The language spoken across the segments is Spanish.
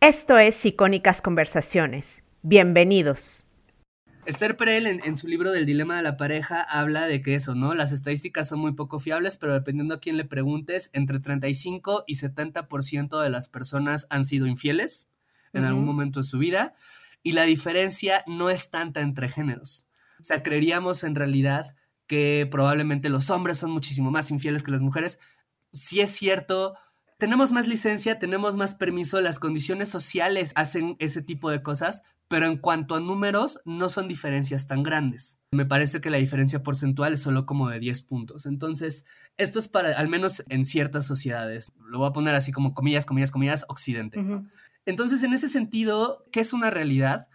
Esto es Icónicas Conversaciones. Bienvenidos. Esther Perel en, su libro del dilema de la pareja habla de que eso, ¿no? Las estadísticas son muy poco fiables, pero dependiendo a quién le preguntes, entre 35 y 70% de las personas han sido infieles en algún momento de su vida y la diferencia no es tanta entre géneros. O sea, creeríamos en realidad que probablemente los hombres son muchísimo más infieles que las mujeres. Si es cierto, tenemos más licencia, tenemos más permiso, las condiciones sociales hacen ese tipo de cosas, pero en cuanto a números no son diferencias tan grandes. Me parece que la diferencia porcentual es solo como de 10 puntos. Entonces, esto es para, al menos en ciertas sociedades, lo voy a poner así como comillas, comillas, comillas, occidente. Entonces, en ese sentido, ¿qué es una realidad?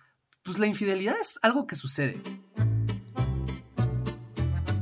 Pues la infidelidad es algo que sucede.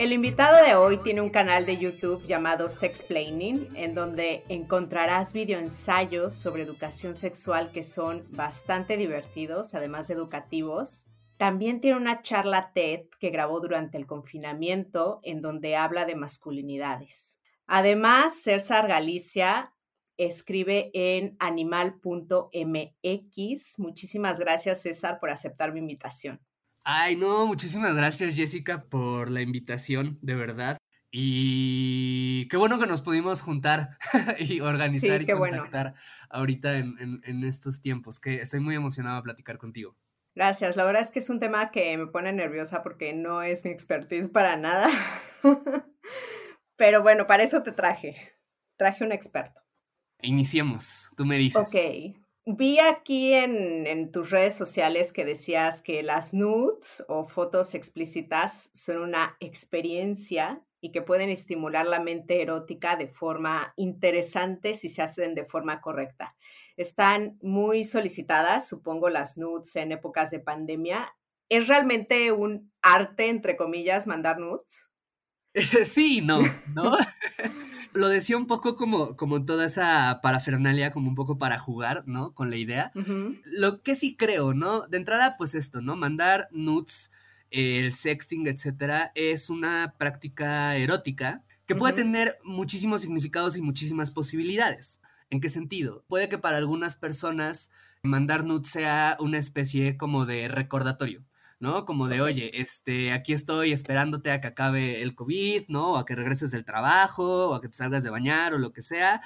El invitado de hoy tiene un canal de YouTube llamado Sexplaining, en donde encontrarás videoensayos sobre educación sexual que son bastante divertidos, además de educativos. También tiene una charla TED que grabó durante el confinamiento, en donde habla de masculinidades. Además, César Galicia escribe en animal.mx. Muchísimas gracias, César, por aceptar mi invitación. Ay, no, muchísimas gracias Jessica por la invitación, de verdad. Y qué bueno que nos pudimos juntar y organizar y contactar ahorita en, en, estos tiempos, que estoy muy emocionado a platicar contigo. Gracias, la verdad es que es un tema que me pone nerviosa porque no es mi expertise para nada. Pero bueno, para eso te traje. Traje un experto. Iniciemos, tú me dices. Ok, Vi aquí en, tus redes sociales que decías que las nudes o fotos explícitas son una experiencia y que pueden estimular la mente erótica de forma interesante si se hacen de forma correcta. Están muy solicitadas, supongo, las nudes en épocas de pandemia. ¿Es realmente un arte, entre comillas, mandar nudes? Sí, no, ¿no? lo decía un poco como, como toda esa parafernalia, como un poco para jugar, ¿no? Con la idea. Lo que sí creo, ¿no? De entrada, pues esto, ¿no? Mandar nudes, el sexting, etcétera, es una práctica erótica que puede tener muchísimos significados y muchísimas posibilidades. ¿En qué sentido? Puede que para algunas personas mandar nudes sea una especie como de recordatorio. ¿No? Como de, oye, este, aquí estoy esperándote a que acabe el COVID, ¿no? O a que regreses del trabajo, o a que te salgas de bañar, o lo que sea.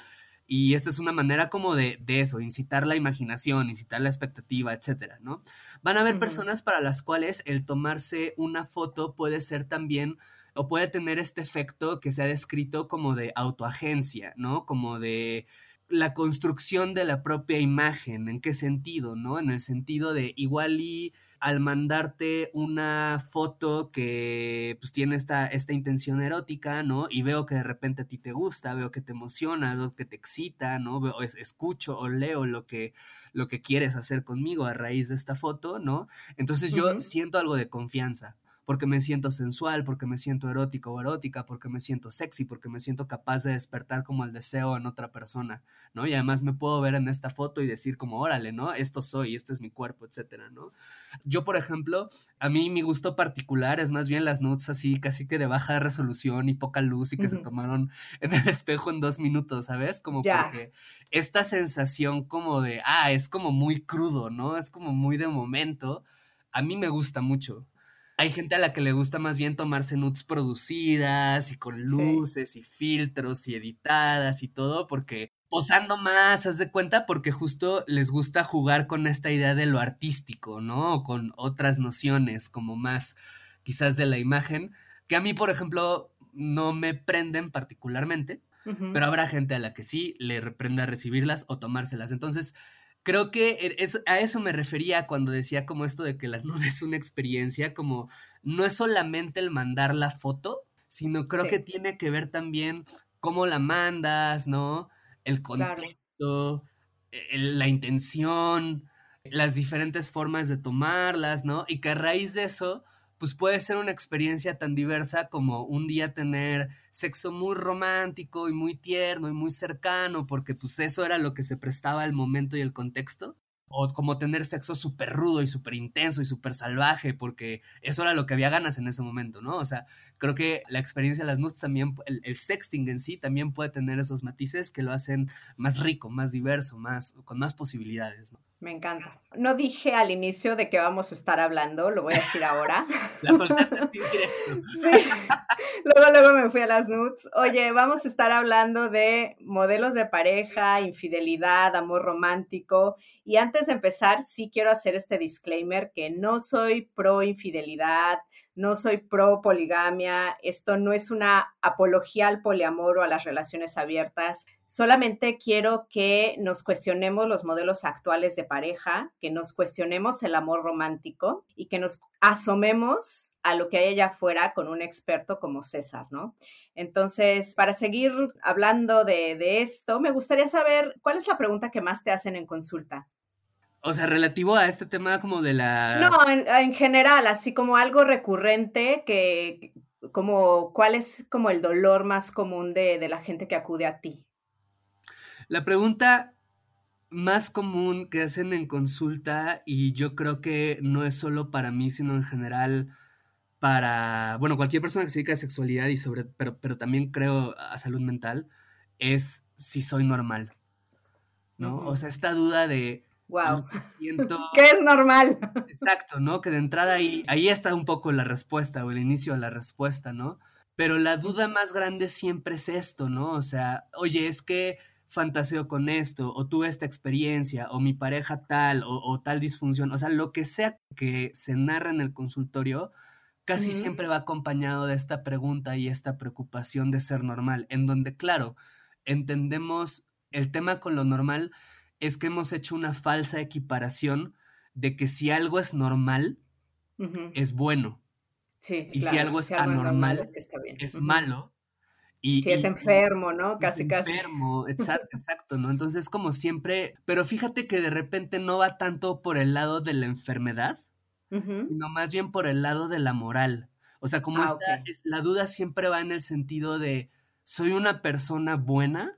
Y esta es una manera como de, de eso, incitar la imaginación, incitar la expectativa, etcétera, ¿no? Van a haber personas para las cuales el tomarse una foto puede ser también o puede tener este efecto que se ha descrito como de autoagencia, ¿no? Como de la construcción de la propia imagen. ¿En qué sentido, no? En el sentido de igual y al mandarte una foto que pues tiene esta, esta intención erótica, ¿no? Y veo que de repente a ti te gusta, veo que te emociona, veo que te excita, ¿no? Veo, escucho o leo lo que, lo que quieres hacer conmigo a raíz de esta foto, ¿no? Entonces yo siento algo de confianza, porque me siento sensual, porque me siento erótico o erótica, porque me siento sexy, porque me siento capaz de despertar como el deseo en otra persona, ¿no? Y además me puedo ver en esta foto y decir como, órale, ¿no? Esto soy, este es mi cuerpo, etcétera, ¿no? Yo, por ejemplo, a mí mi gusto particular es más bien las nudes así, casi que de baja resolución y poca luz y que se tomaron en el espejo en dos minutos, ¿sabes? Como porque esta sensación como de, ah, es como muy crudo, ¿no? Es como muy de momento. A mí me gusta mucho. Hay gente a la que le gusta más bien tomarse nudes producidas y con luces y filtros y editadas y todo, porque posando más, haz de cuenta, porque justo les gusta jugar con esta idea de lo artístico, ¿no? O con otras nociones como más quizás de la imagen, que a mí, por ejemplo, no me prenden particularmente, pero habrá gente a la que sí le reprenda recibirlas o tomárselas. Entonces, creo que e, a eso me refería cuando decía como esto de que la nude es una experiencia, como no es solamente el mandar la foto, sino creo que tiene que ver también cómo la mandas, ¿no? El contexto, e, la intención, las diferentes formas de tomarlas, ¿no? Y que a raíz de eso, pues puede ser una experiencia tan diversa como un día tener sexo muy romántico y muy tierno y muy cercano, porque pues eso era lo que se prestaba al momento y el contexto o como tener sexo súper rudo y súper intenso y súper salvaje, porque eso era lo que había ganas en ese momento, ¿no? O sea, creo que la experiencia de las nudes también, el, sexting en sí también puede tener esos matices que lo hacen más rico, más diverso, más, con más posibilidades, ¿no? Me encanta. No dije al inicio de qué vamos a estar hablando, lo voy a decir ahora. la soltaste directo. Sí. Luego, luego me fui a las nudes. Oye, vamos a estar hablando de modelos de pareja, infidelidad, amor romántico. Y antes de empezar, sí quiero hacer este disclaimer que no soy pro infidelidad, no soy pro poligamia, esto no es una apología al poliamor o a las relaciones abiertas, solamente quiero que nos cuestionemos los modelos actuales de pareja, que nos cuestionemos el amor romántico y que nos asomemos a lo que hay allá afuera con un experto como César, ¿no? Entonces, para seguir hablando de, de esto, me gustaría saber cuál es la pregunta que más te hacen en consulta. O sea, relativo a este tema como de la... No, en, general, así como algo recurrente que, como, ¿cuál es como el dolor más común de, de la gente que acude a ti? La pregunta más común que hacen en consulta, y yo creo que no es solo para mí, sino en general para, bueno, cualquier persona que se dedica a sexualidad y sobre, pero, pero también creo a salud mental, es si soy normal, ¿no? O sea, esta duda de, Wow. ¿Qué es normal? Exacto, ¿no? Que de entrada ahí, ahí está un poco la respuesta o el inicio de la respuesta, ¿no? Pero la duda más grande siempre es esto, ¿no? O sea, oye, es que fantaseo con esto, o tuve esta experiencia, o mi pareja tal, o, tal disfunción, o sea, lo que sea que se narra en el consultorio, casi siempre va acompañado de esta pregunta y esta preocupación de ser normal, en donde, claro, entendemos el tema con lo normal, es que hemos hecho una falsa equiparación de que si algo es normal, es bueno. Sí, y si algo es anormal, es, malo. Y, si es enfermo, ¿no? Casi, casi. Enfermo, exacto, exacto, ¿no? Entonces, como siempre, pero fíjate que de repente no va tanto por el lado de la enfermedad, sino más bien por el lado de la moral. O sea, como ah, la duda siempre va en el sentido de, ¿soy una persona buena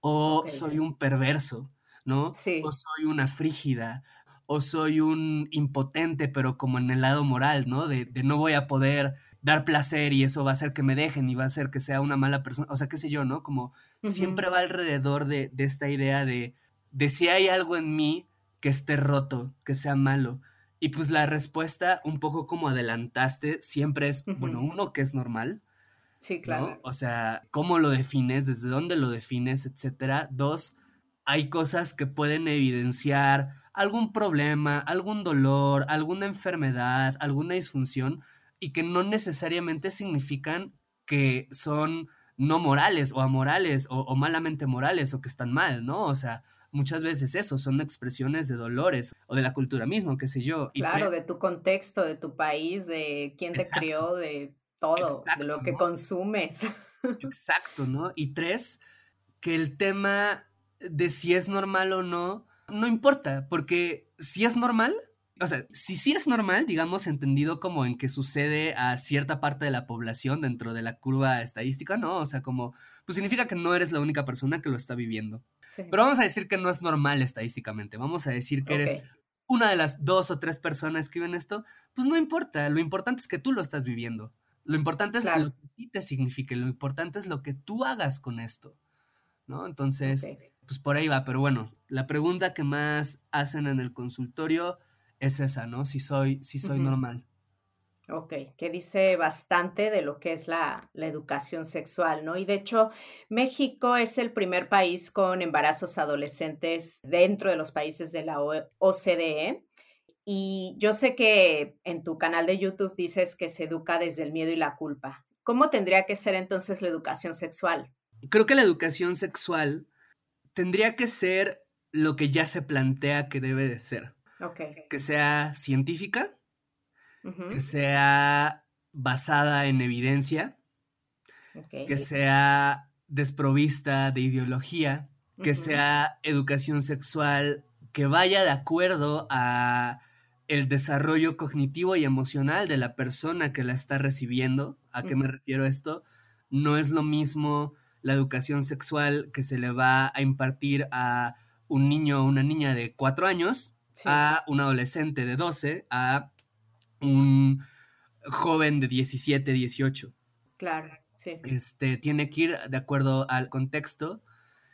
o soy un perverso? ¿No? Sí. O soy una frígida, o soy un impotente, pero como en el lado moral, ¿no? De, no voy a poder dar placer y eso va a hacer que me dejen y va a hacer que sea una mala persona, o sea, qué sé yo, ¿no? Como siempre va alrededor de, esta idea de, de si hay algo en mí que esté roto, que sea malo. Y pues la respuesta, un poco como adelantaste, siempre es, bueno, uno que es normal. Sí, claro. O sea, cómo lo defines, desde dónde lo defines, etcétera. Dos, hay cosas que pueden evidenciar algún problema, algún dolor, alguna enfermedad, alguna disfunción y que no necesariamente significan que son no morales o amorales o, malamente morales o que están mal, ¿no? O sea, muchas veces eso son expresiones de dolores o de la cultura misma, qué sé yo. claro, de tu contexto, de tu país, de quién te crió, de todo, de lo que consumes. Exacto, ¿no? Y tres, que el tema de si es normal o no, no importa, porque si es normal, o sea, si sí es normal, digamos, entendido como en que sucede a cierta parte de la población dentro de la curva estadística, ¿no? O sea, como, pues significa que no eres la única persona que lo está viviendo. Pero vamos a decir que no es normal estadísticamente, vamos a decir que eres una de las dos o tres personas que viven esto, pues no importa, lo importante es que tú lo estás viviendo. Lo importante es lo que a ti te signifique, lo importante es lo que tú hagas con esto, ¿no? Entonces pues por ahí va, pero bueno, la pregunta que más hacen en el consultorio es esa, ¿no? Si soy, si soy normal. Ok, que dice bastante de lo que es la, la, educación sexual, ¿no? Y de hecho, México es el primer país con embarazos adolescentes dentro de los países de la OCDE. Y yo sé que en tu canal de YouTube dices que se educa desde el miedo y la culpa. ¿Cómo tendría que ser entonces la educación sexual? Creo que la educación sexual tendría que ser lo que ya se plantea que debe de ser. Que sea científica, que sea basada en evidencia, que sea desprovista de ideología, que sea educación sexual que vaya de acuerdo a el desarrollo cognitivo y emocional de la persona que la está recibiendo. ¿A qué me refiero esto? No es lo mismo la educación sexual que se le va a impartir a un niño o una niña de cuatro años, a un adolescente de 12, a un joven de 17, 18. Claro, sí. Este, tiene que ir de acuerdo al contexto.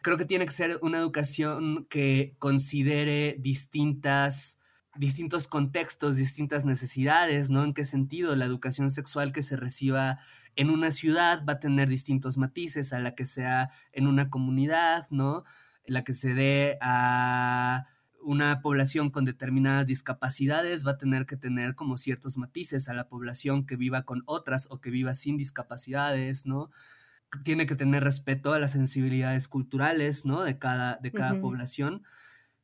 Creo que tiene que ser una educación que considere distintas distintos contextos, distintas necesidades, ¿no? En qué sentido la educación sexual que se reciba en una ciudad va a tener distintos matices a la que sea en una comunidad, ¿no? La que se dé a una población con determinadas discapacidades va a tener que tener como ciertos matices a la población que viva con otras o que viva sin discapacidades, ¿no? Tiene que tener respeto a las sensibilidades culturales, ¿no? De cada, de cada población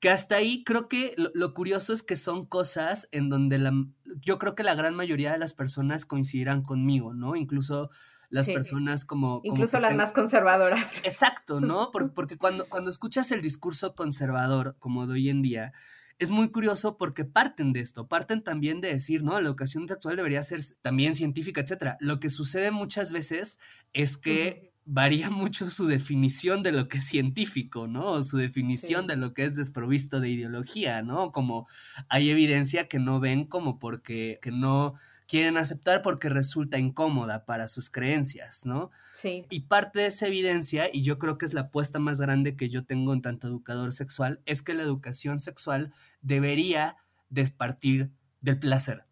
que hasta ahí creo que lo, curioso es que son cosas en donde la, yo creo que la gran mayoría de las personas coincidirán conmigo, ¿no? Incluso las personas como... Incluso las más conservadoras. Exacto, ¿no? Porque, cuando, cuando escuchas el discurso conservador como de hoy en día, es muy curioso porque parten de esto, parten también de decir, no, la educación sexual debería ser también científica, etcétera. Lo que sucede muchas veces es que varía mucho su definición de lo que es científico, ¿no? O su definición de lo que es desprovisto de ideología, ¿no? Como hay evidencia que no ven como porque que no quieren aceptar porque resulta incómoda para sus creencias, ¿no? Sí. Y parte de esa evidencia, y yo creo que es la apuesta más grande que yo tengo en tanto educador sexual, es que la educación sexual debería de partir del placer.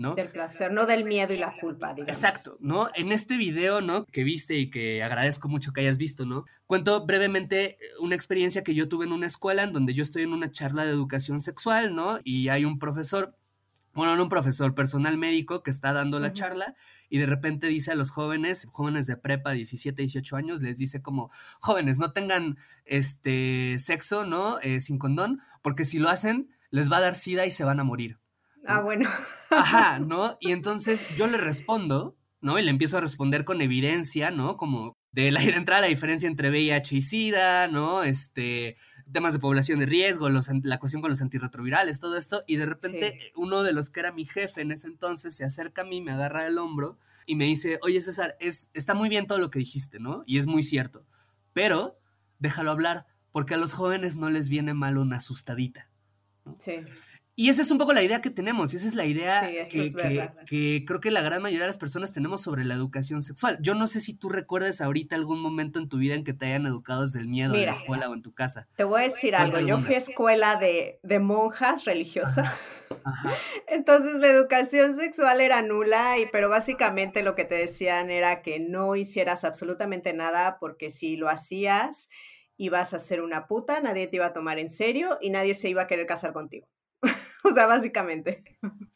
Del placer, no del miedo y la culpa, digamos. Exacto, ¿no? En este video, ¿no? Que viste y que agradezco mucho que hayas visto, ¿no? Cuento brevemente una experiencia que yo tuve en una escuela en donde yo estoy en una charla de educación sexual, ¿no? Y hay un profesor, bueno, no un profesor, personal médico que está dando la charla y de repente dice a los jóvenes, jóvenes de prepa, 17, 18 años, les dice como, jóvenes, no tengan este sexo, ¿no? Eh, sin condón, porque si lo hacen, les va a dar sida y se van a morir. Ah, bueno. Ajá, ¿no? Y entonces yo le respondo, ¿no? Y le empiezo a responder con evidencia, ¿no? Como de la entrada la diferencia entre VIH y SIDA, ¿no? Este, temas de población de riesgo, la cuestión con los antirretrovirales, todo esto, y de repente uno de los que era mi jefe en ese entonces se acerca a mí, me agarra el hombro y me dice, oye César, es, está muy bien todo lo que dijiste, ¿no? Y es muy cierto, pero déjalo hablar, porque a los jóvenes no les viene mal una asustadita. Sí. Y esa es un poco la idea que tenemos, y esa es la idea que, creo que la gran mayoría de las personas tenemos sobre la educación sexual. Yo no sé si tú recuerdas ahorita algún momento en tu vida en que te hayan educado desde el miedo en la escuela o en tu casa. Te voy a decir algo, yo fui a escuela de, monjas religiosas. Entonces la educación sexual era nula, y, pero básicamente lo que te decían era que no hicieras absolutamente nada porque si lo hacías ibas a ser una puta, nadie te iba a tomar en serio y nadie se iba a querer casar contigo. o sea, básicamente.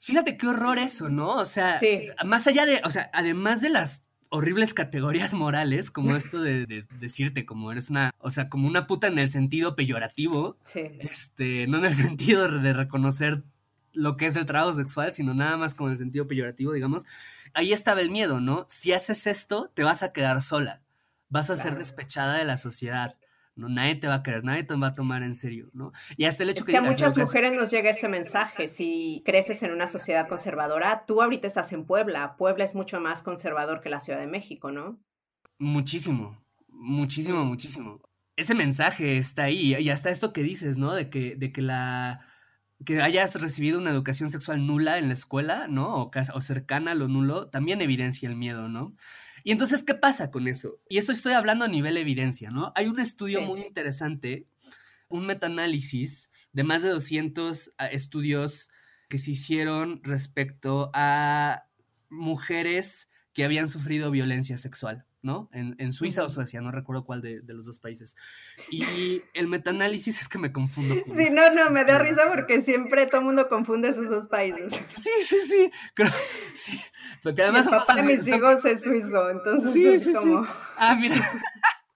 Fíjate qué horror eso, ¿no? O sea, más allá de, o sea, además de las horribles categorías morales, como esto de, decirte como eres una, o sea, como una puta en el sentido peyorativo, este, no en el sentido de reconocer lo que es el trabajo sexual, sino nada más con el sentido peyorativo, digamos. Ahí estaba el miedo, ¿no? Si haces esto, te vas a quedar sola, vas a ser despechada de la sociedad. ¿No? Nadie te va a querer, nadie te va a tomar en serio, ¿no? Y hasta el hecho que... que a muchas mujeres nos llega ese mensaje, si creces en una sociedad conservadora, tú ahorita estás en Puebla, Puebla es mucho más conservador que la Ciudad de México, ¿no? Muchísimo, muchísimo, muchísimo. Ese mensaje está ahí, y hasta esto que dices, ¿no? De que, de que la que hayas recibido una educación sexual nula en la escuela, ¿no? O, o cercana a lo nulo, también evidencia el miedo, ¿no? Y entonces, ¿qué pasa con eso? Y eso estoy hablando a nivel evidencia, ¿no? Hay un estudio muy interesante, un metaanálisis de más de 200 ah, estudios que se hicieron respecto a mujeres que habían sufrido violencia sexual. ¿No? En, Suiza o Suecia, no recuerdo cuál de, los dos países. Y el metaanálisis es que me confundo. sí, no, no, me da risa porque siempre todo el mundo confunde esos dos países. Sí, sí, sí. sí. Porque además el papá de mis hijos es suizo, entonces sí, es como... Ah, mira.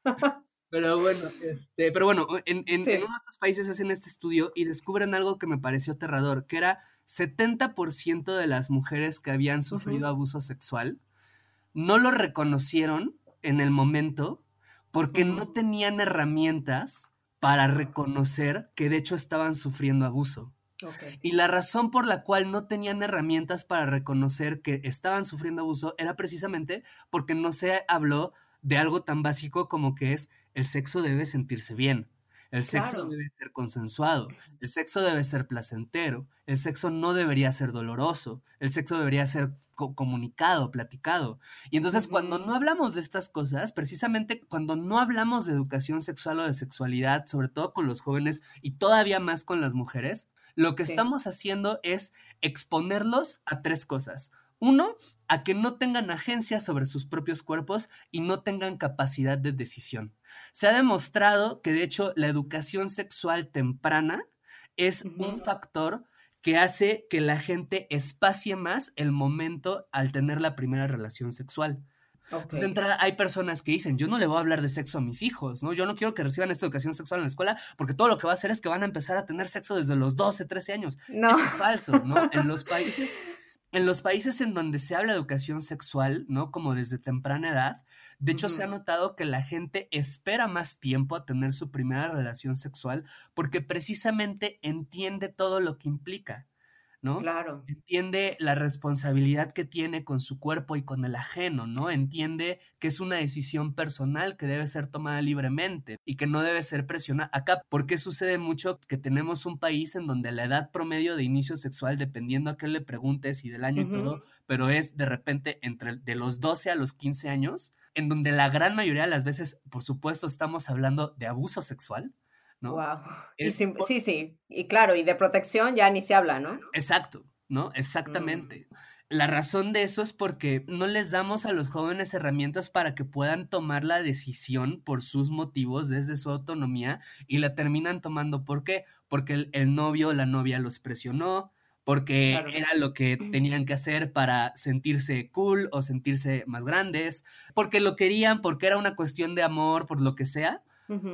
Pero bueno, este, pero bueno, en, en, en, uno de estos países hacen este estudio y descubren algo que me pareció aterrador, que era 70% de las mujeres que habían sufrido abuso sexual no lo reconocieron en el momento porque no tenían herramientas para reconocer que de hecho estaban sufriendo abuso. Y la razón por la cual no tenían herramientas para reconocer que estaban sufriendo abuso era precisamente porque no se habló de algo tan básico como que es el sexo debe sentirse bien. El sexo debe ser consensuado, el sexo debe ser placentero, el sexo no debería ser doloroso, el sexo debería ser comunicado, platicado. Y entonces cuando no hablamos de estas cosas, precisamente cuando no hablamos de educación sexual o de sexualidad, sobre todo con los jóvenes y todavía más con las mujeres, lo que estamos haciendo es exponerlos a tres cosas. Uno, a que no tengan agencia sobre sus propios cuerpos y no tengan capacidad de decisión. Se ha demostrado que de hecho la educación sexual temprana es un factor que hace que la gente espacie más el momento al tener la primera relación sexual. Pues de entrada hay personas que dicen, yo no le voy a hablar de sexo a mis hijos, ¿no? Yo no quiero que reciban esta educación sexual en la escuela porque todo lo que va a hacer es que van a empezar a tener sexo desde los 12, 13 años. No. Eso es falso, ¿no? En los países en los países en donde se habla de educación sexual, ¿no? Como desde temprana edad, de hecho se ha notado que la gente espera más tiempo a tener su primera relación sexual porque precisamente entiende todo lo que implica. ¿No? Claro. Entiende la responsabilidad que tiene con su cuerpo y con el ajeno, ¿no? Entiende que es una decisión personal que debe ser tomada libremente y que no debe ser presionada. Acá, ¿por qué sucede mucho que tenemos un país en donde la edad promedio de inicio sexual, dependiendo a qué le preguntes y del año y todo, pero es de repente entre de los 12 a los 15 años, en donde la gran mayoría de las veces, por supuesto, estamos hablando de abuso sexual? ¿No? Wow. sí, sí, y claro, y de protección ya ni se habla, ¿no? Exacto, ¿no? Exactamente. Mm. La razón de eso es porque no les damos a los jóvenes herramientas para que puedan tomar la decisión por sus motivos desde su autonomía y la terminan tomando. ¿Por qué? Porque el, novio o la novia los presionó, porque era lo que tenían que hacer para sentirse cool o sentirse más grandes, porque lo querían, porque era una cuestión de amor, por lo que sea.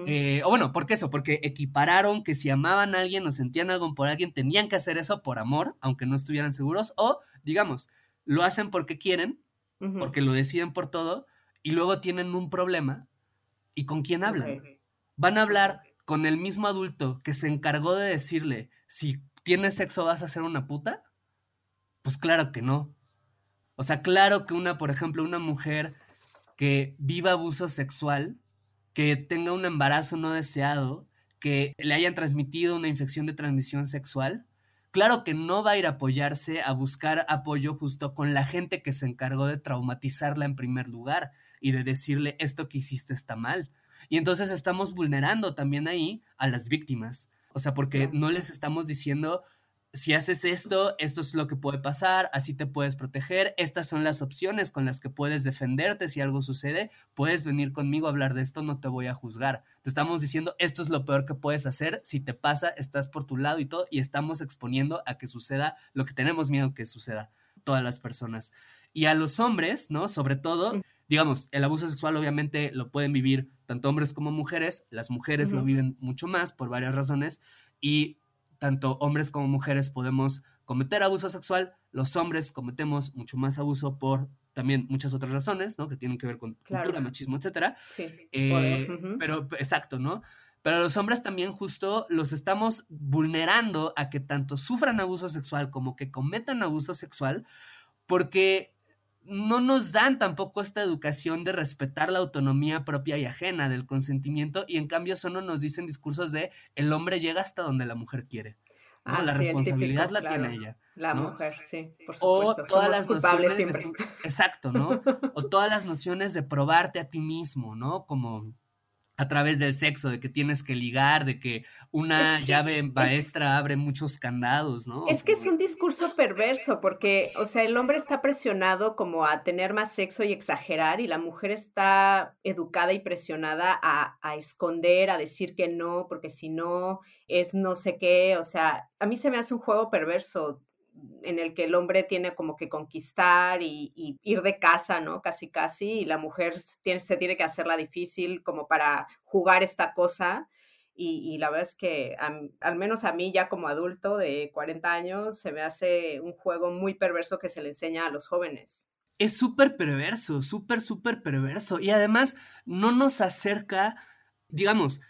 Eh, o bueno, ¿por qué eso? Porque equipararon que si amaban a alguien o sentían algo por alguien, tenían que hacer eso por amor, aunque no estuvieran seguros, o digamos, lo hacen porque quieren, porque lo deciden por todo, y luego tienen un problema, ¿y con quién hablan? ¿Van a hablar con el mismo adulto que se encargó de decirle, si tienes sexo vas a ser una puta? Pues claro que no. O sea, claro que una, por ejemplo, una mujer que viva abuso sexual, que tenga un embarazo no deseado, que le hayan transmitido una infección de transmisión sexual, claro que no va a ir a apoyarse, a buscar apoyo justo con la gente que se encargó de traumatizarla en primer lugar y de decirle esto que hiciste está mal. Y entonces estamos vulnerando también ahí a las víctimas. O sea, porque no les estamos diciendo, si haces esto, esto es lo que puede pasar, así te puedes proteger, estas son las opciones con las que puedes defenderte si algo sucede, puedes venir conmigo a hablar de esto, no te voy a juzgar. Te estamos diciendo, esto es lo peor que puedes hacer, si te pasa, estás por tu lado y todo, y estamos exponiendo a que suceda lo que tenemos miedo que suceda, todas las personas. Y a los hombres, ¿no? Sobre todo, digamos, el abuso sexual obviamente lo pueden vivir tanto hombres como mujeres, las mujeres lo viven mucho más por varias razones, y tanto hombres como mujeres podemos cometer abuso sexual, los hombres cometemos mucho más abuso por también muchas otras razones, ¿no? Que tienen que ver con cultura, machismo, etcétera. Sí. Eh, pero, exacto, ¿no? Pero los hombres también justo los estamos vulnerando a que tanto sufran abuso sexual como que cometan abuso sexual, porque no nos dan tampoco esta educación de respetar la autonomía propia y ajena del consentimiento y en cambio solo nos dicen discursos de el hombre llega hasta donde la mujer quiere. Ah, la responsabilidad la tiene ella. La mujer, sí, por supuesto. O todas las nociones siempre. exacto, ¿no? o todas las nociones de probarte a ti mismo, ¿no? Como a través del sexo, de que tienes que ligar, de que una llave maestra abre muchos candados, ¿no? Es que es un discurso perverso, porque, o sea, el hombre está presionado como a tener más sexo y exagerar, y la mujer está educada y presionada a, a esconder, a decir que no, porque si no es no sé qué, o sea, a mí se me hace un juego perverso en el que el hombre tiene como que conquistar y, ir de casa, ¿no? Casi, casi, y la mujer se tiene que hacerla difícil como para jugar esta cosa. Y, la verdad es que al menos a mí ya como adulto de 40 años se me hace un juego muy perverso que se le enseña a los jóvenes. Es súper perverso, súper, súper perverso. Y además no nos acerca, digamos,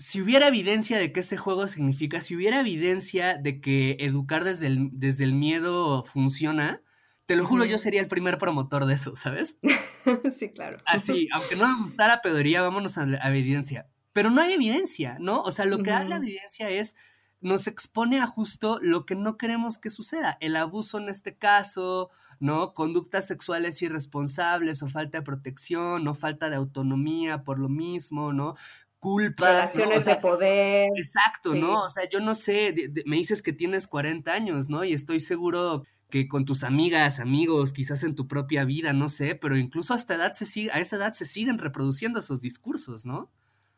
si hubiera evidencia de que ese juego significa, si hubiera evidencia de que educar desde el, desde el miedo funciona, te lo juro, yo sería el primer promotor de eso, ¿sabes? sí, claro. Así, aunque no me gustara pedoría, vámonos a, evidencia. Pero no hay evidencia, ¿no? O sea, lo que da la evidencia es, nos expone a justo lo que no queremos que suceda. El abuso en este caso, ¿no? Conductas sexuales irresponsables o falta de protección o falta de autonomía por lo mismo, ¿no? Culpas. Relaciones de poder. Exacto, ¿no? O sea, yo no sé, me dices que tienes 40 años, ¿no? Y estoy seguro que con tus amigas, amigos, quizás en tu propia vida, no sé, pero incluso hasta edad se sigue, a esa edad se siguen reproduciendo esos discursos, ¿no?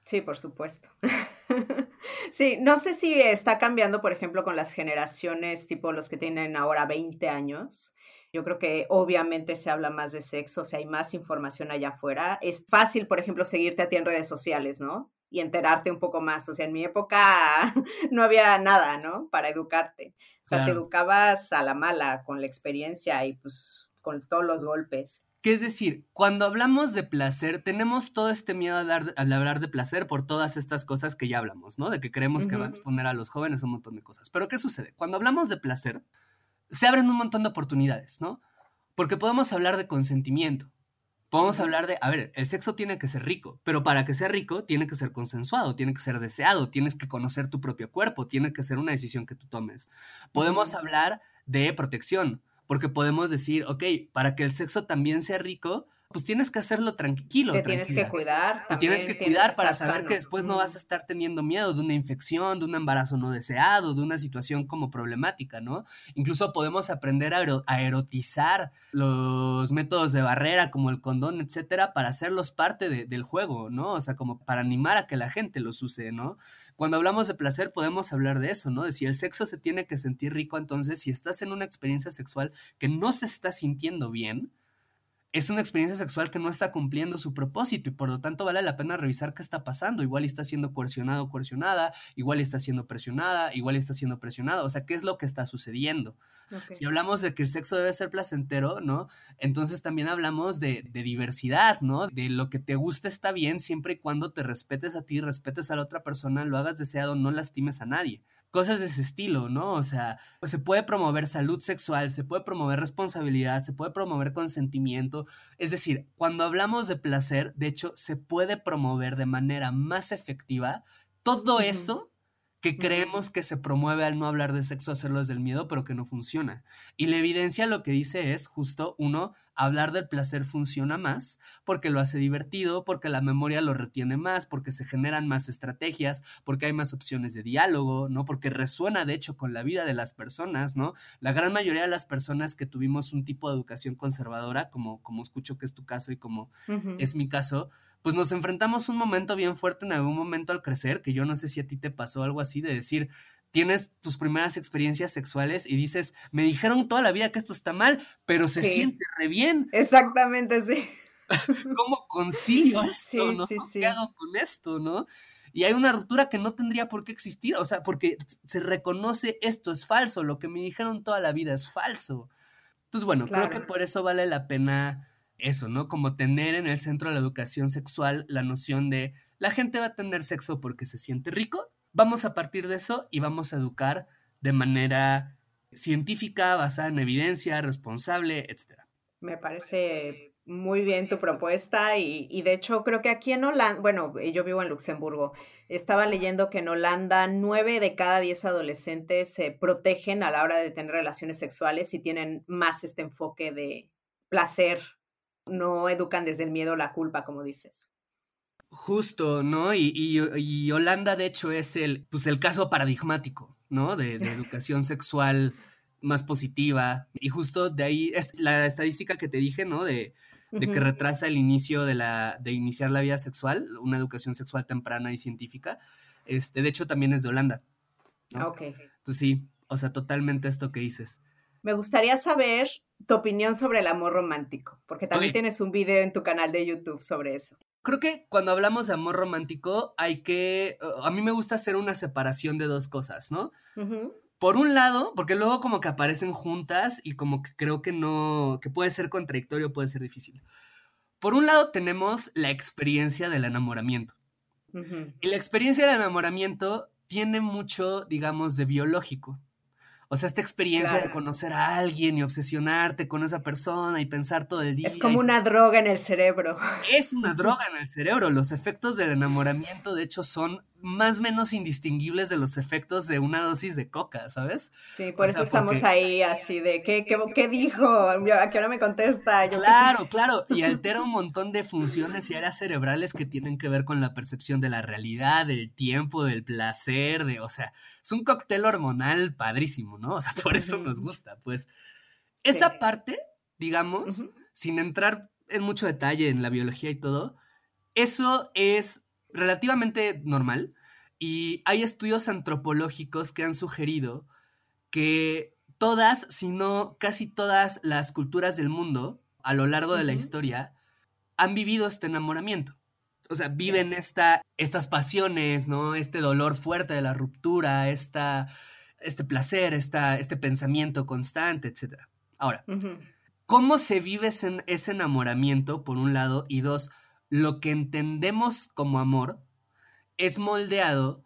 Sí, por supuesto. sí, no sé si está cambiando, por ejemplo, con las generaciones tipo los que tienen ahora 20 años. Yo creo que obviamente se habla más de sexo, o sea, hay más información allá afuera. Es fácil, por ejemplo, seguirte a ti en redes sociales, ¿no? Y enterarte un poco más. O sea, en mi época no había nada, ¿no? Para educarte. O sea, te educabas a la mala, con la experiencia y pues con todos los golpes. Que es decir, cuando hablamos de placer, tenemos todo este miedo a, dar, hablar de placer por todas estas cosas que ya hablamos, ¿no? De que creemos que va a exponer a los jóvenes un montón de cosas. Pero ¿qué sucede? Cuando hablamos de placer, se abren un montón de oportunidades, ¿no? Porque podemos hablar de consentimiento. Podemos hablar de, a ver, el sexo tiene que ser rico, pero para que sea rico tiene que ser consensuado, tiene que ser deseado, tienes que conocer tu propio cuerpo, tiene que ser una decisión que tú tomes. Podemos hablar de protección, porque podemos decir, ok, para que el sexo también sea rico, pues tienes que hacerlo tranquilo. Te tienes que cuidar. Te tienes que cuidar para saber que después no vas a estar teniendo miedo de una infección, de un embarazo no deseado, de una situación como problemática, ¿no? Incluso podemos aprender a, erotizar los métodos de barrera como el condón, etcétera, para hacerlos parte del juego, ¿no? O sea, como para animar a que la gente los use, ¿no? Cuando hablamos de placer podemos hablar de eso, ¿no? De si el sexo se tiene que sentir rico, entonces si estás en una experiencia sexual que no se está sintiendo bien, es una experiencia sexual que no está cumpliendo su propósito y por lo tanto vale la pena revisar qué está pasando. Igual está siendo coercionado o coercionada, igual está siendo presionada, igual está siendo presionada. O sea, ¿qué es lo que está sucediendo? Si hablamos de que el sexo debe ser placentero, ¿no? Entonces también hablamos de, de, diversidad, ¿no? De lo que te gusta está bien siempre y cuando te respetes a ti, respetes a la otra persona, lo hagas deseado, no lastimes a nadie cosas de ese estilo, ¿no? O sea, pues se puede promover salud sexual, se puede promover responsabilidad, se puede promover consentimiento. Es decir, cuando hablamos de placer, de hecho, se puede promover de manera más efectiva todo eso que creemos que se promueve al no hablar de sexo, hacerlo desde el miedo, pero que no funciona. Y la evidencia lo que dice es justo, uno, hablar del placer funciona más porque lo hace divertido, porque la memoria lo retiene más, porque se generan más estrategias, porque hay más opciones de diálogo, ¿no? Porque resuena de hecho con la vida de las personas, ¿no? La gran mayoría de las personas que tuvimos un tipo de educación conservadora, como, como escucho que es tu caso y como es mi caso, pues nos enfrentamos un momento bien fuerte en algún momento al crecer, que yo no sé si a ti te pasó algo así, de decir, tienes tus primeras experiencias sexuales y dices, me dijeron toda la vida que esto está mal, pero se siente re bien. Exactamente, sí. ¿Cómo consigo esto, no? ¿Qué hago con esto, no? Y hay una ruptura que no tendría por qué existir, o sea, porque se reconoce esto es falso, lo que me dijeron toda la vida es falso. Entonces, bueno, creo que por eso vale la pena eso, ¿no? Como tener en el centro de la educación sexual la noción de la gente va a tener sexo porque se siente rico, vamos a partir de eso y vamos a educar de manera científica, basada en evidencia, responsable, etc. Me parece muy bien tu propuesta y, de hecho creo que aquí en Holanda, bueno, yo vivo en Luxemburgo, estaba leyendo que en Holanda nueve de cada diez adolescentes se protegen a la hora de tener relaciones sexuales y tienen más este enfoque de placer no educan desde el miedo o la culpa, como dices. Justo, ¿no? Y, Holanda, de hecho, es el, pues, el caso paradigmático, ¿no? De, educación sexual más positiva. Y justo de ahí es la estadística que te dije, ¿no? De, que retrasa el inicio de, la, de iniciar la vida sexual, una educación sexual temprana y científica. Este, de hecho, también es de Holanda. Ok. Entonces sí, o sea, totalmente esto que dices. Me gustaría saber tu opinión sobre el amor romántico, porque también tienes un video en tu canal de YouTube sobre eso. Creo que cuando hablamos de amor romántico hay que, a mí me gusta hacer una separación de dos cosas, ¿no? Por un lado, porque luego como que aparecen juntas y como que creo que no, que puede ser contradictorio, puede ser difícil. Por un lado tenemos la experiencia del enamoramiento, Y la experiencia del enamoramiento tiene mucho, digamos, de biológico. O sea, esta experiencia de conocer a alguien y obsesionarte con esa persona y pensar todo el día. Es como una droga en el cerebro. Es una droga en el cerebro. Los efectos del enamoramiento, de hecho, son más o menos indistinguibles de los efectos de una dosis de coca, ¿sabes? Sí, por eso estamos ahí así de, ¿qué, qué, dijo? ¿A qué hora me contesta? claro, claro, y altera un montón de funciones y áreas cerebrales que tienen que ver con la percepción de la realidad, del tiempo, del placer, de, o sea, es un cóctel hormonal padrísimo, ¿no? O sea, por eso nos gusta, pues. Esa parte, digamos, sin entrar en mucho detalle en la biología y todo, eso es relativamente normal y hay estudios antropológicos que han sugerido que todas, si no casi todas las culturas del mundo a lo largo de la historia han vivido este enamoramiento. O sea, viven esta, estas pasiones, ¿no? Este dolor fuerte de la ruptura, esta, este placer, esta, este pensamiento constante, etc. Ahora, ¿cómo se vive ese, ese enamoramiento, por un lado? Y dos, lo que entendemos como amor es moldeado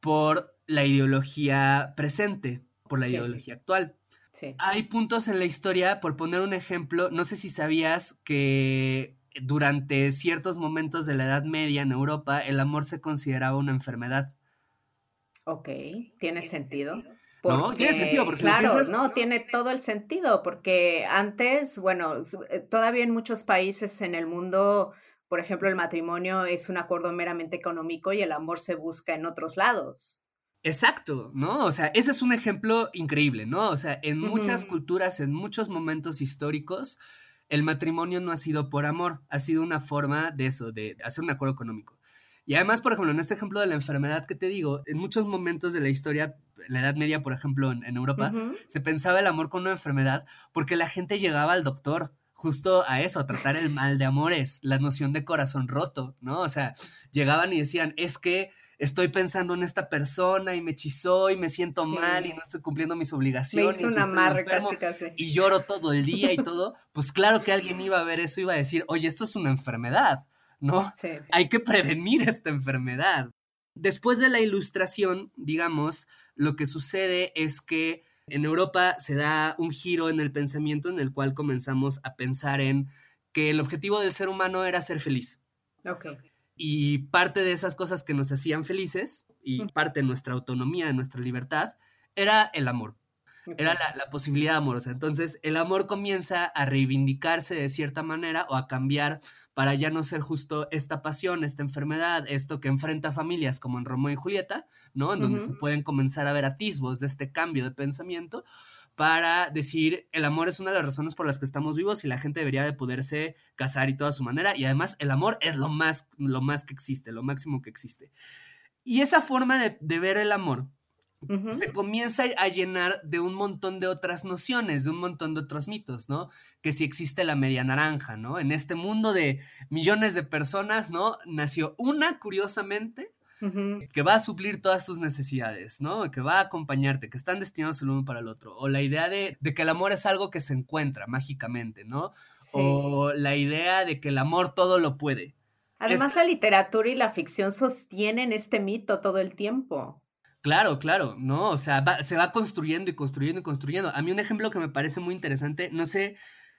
por la ideología presente, por la ideología actual. Hay puntos en la historia, por poner un ejemplo, no sé si sabías que durante ciertos momentos de la Edad Media en Europa el amor se consideraba una enfermedad. Ok, tiene sentido. no, tiene sentido, porque claro, no, tiene todo el sentido, porque antes, bueno, eh, todavía en muchos países en el mundo por ejemplo, el matrimonio es un acuerdo meramente económico y el amor se busca en otros lados. Exacto, ¿no? O sea, ese es un ejemplo increíble, ¿no? O sea, en muchas culturas, en muchos momentos históricos, el matrimonio no ha sido por amor, ha sido una forma de eso, de hacer un acuerdo económico. Y además, por ejemplo, en este ejemplo de la enfermedad que te digo, en muchos momentos de la historia, en la Edad Media, por ejemplo, en, Europa, se pensaba el amor como una enfermedad porque la gente llegaba al doctor justo a eso, a tratar el mal de amores, la noción de corazón roto, ¿no? O sea, llegaban y decían, es que estoy pensando en esta persona y me hechizó y me siento mal y no estoy cumpliendo mis obligaciones. Me hizo una casi, casi. Y lloro todo el día y todo. Pues claro que alguien iba a ver eso y iba a decir, oye, esto es una enfermedad, ¿no? Sí. Hay que prevenir esta enfermedad. Después de la ilustración, digamos, lo que sucede es que en Europa se da un giro en el pensamiento en el cual comenzamos a pensar en que el objetivo del ser humano era ser feliz. Y parte de esas cosas que nos hacían felices y parte de nuestra autonomía, de nuestra libertad, era el amor. Era la, la, posibilidad amorosa. Entonces, el amor comienza a reivindicarse de cierta manera o a cambiar para ya no ser justo esta pasión, esta enfermedad, esto que enfrenta familias como en Romeo y Julieta, ¿no? En donde se pueden comenzar a ver atisbos de este cambio de pensamiento para decir el amor es una de las razones por las que estamos vivos y la gente debería de poderse casar y toda su manera y además el amor es lo más, lo más que existe, lo máximo que existe. Y esa forma de, de ver el amor se comienza a llenar de un montón de otras nociones, de un montón de otros mitos, ¿no? Que si existe la media naranja, ¿no? En este mundo de millones de personas, ¿no? Nació una, curiosamente, que va a suplir todas tus necesidades, ¿no? Que va a acompañarte, que están destinados el uno para el otro. O la idea de, que el amor es algo que se encuentra mágicamente, ¿no? O la idea de que el amor todo lo puede. Además, la literatura y la ficción sostienen este mito todo el tiempo. Claro, claro, no, o sea, se va construyendo y construyendo y construyendo. A mí un ejemplo que me parece muy interesante, no sé,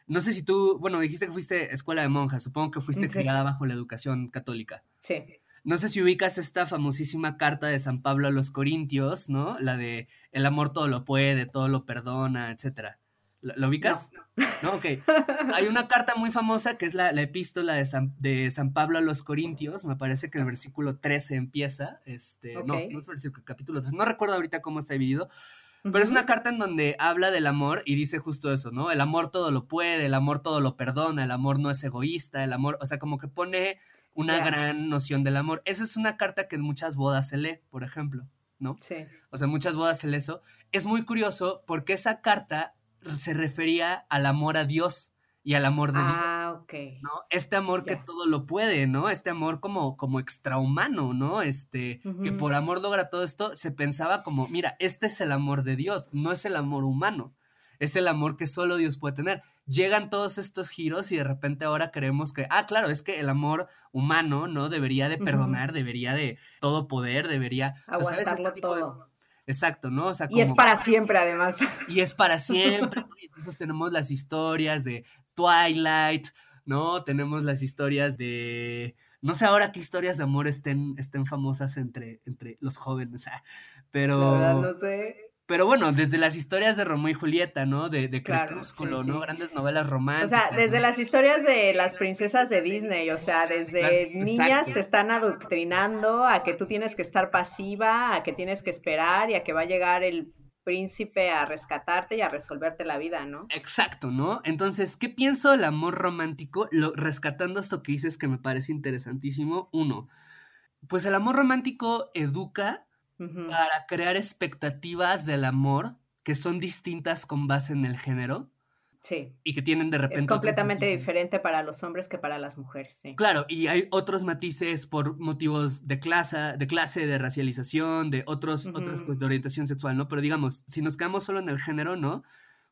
no sé si tú, bueno, dijiste que fuiste escuela de monjas, supongo que fuiste criada bajo la educación católica. Sí. No sé si ubicas esta famosísima carta de San Pablo a los Corintios, ¿no? La de el amor todo lo puede, todo lo perdona, etcétera. ¿Lo, ubicas? No. Ok. Hay una carta muy famosa que es la, epístola de San, de San, Pablo a los Corintios. Me parece que el versículo 13 empieza. Este, No, no es el versículo, capítulo 13. No recuerdo ahorita cómo está dividido. Pero es una carta en donde habla del amor y dice justo eso, ¿no? El amor todo lo puede, el amor todo lo perdona, el amor no es egoísta, el amor, o sea, como que pone una gran noción del amor. Esa es una carta que en muchas bodas se lee, por ejemplo, ¿no? Sí. O sea, en muchas bodas se lee eso. Es muy curioso porque esa carta se refería al amor a Dios y al amor de Dios. Ah, ok. ¿no? Este amor que todo lo puede, ¿no? Este amor como, como extrahumano, ¿no? Este, que por amor logra todo esto, se pensaba como, mira, este es el amor de Dios, no es el amor humano. es el amor que solo Dios puede tener. Llegan todos estos giros y de repente ahora creemos que, ah, claro, es que el amor humano, ¿no? Debería de perdonar, debería de todo poder, debería... Aguantarlo este todo. Exacto, ¿no? O sea, Y es para siempre, además. Y es para siempre. Entonces tenemos las historias de Twilight, ¿no? Tenemos las historias de... No sé ahora qué historias de amor estén, estén famosas entre, entre los jóvenes, pero... no sé. Pero bueno, desde las historias de Romeo y Julieta, ¿no? De, de Crepúsculo, ¿no? Grandes novelas románticas. O sea, desde las historias de las princesas de Disney, o sea, desde niñas te están adoctrinando a que tú tienes que estar pasiva, a que tienes que esperar y a que va a llegar el príncipe a rescatarte y a resolverte la vida, ¿no? Exacto, ¿no? Entonces, ¿qué pienso del amor romántico? Lo, rescatando esto que dices que me parece interesantísimo. Uno, pues el amor romántico educa para crear expectativas del amor que son distintas con base en el género. Sí. Y que tienen de repente. Es completamente diferente para los hombres que para las mujeres, sí. Claro, y hay otros matices por motivos de clase, de clase, de racialización, de otros, otras cosas de orientación sexual, ¿no? Pero digamos, si nos quedamos solo en el género, ¿no?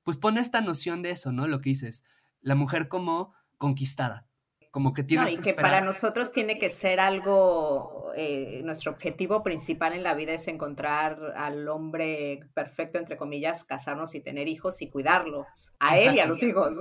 Pues pone esta noción de eso, ¿no? Lo que dices, la mujer como conquistada como que tienes no, y que, para nosotros tiene que ser algo, eh, nuestro objetivo principal en la vida es encontrar al hombre perfecto, entre comillas, casarnos y tener hijos y cuidarlos, a él y a los hijos.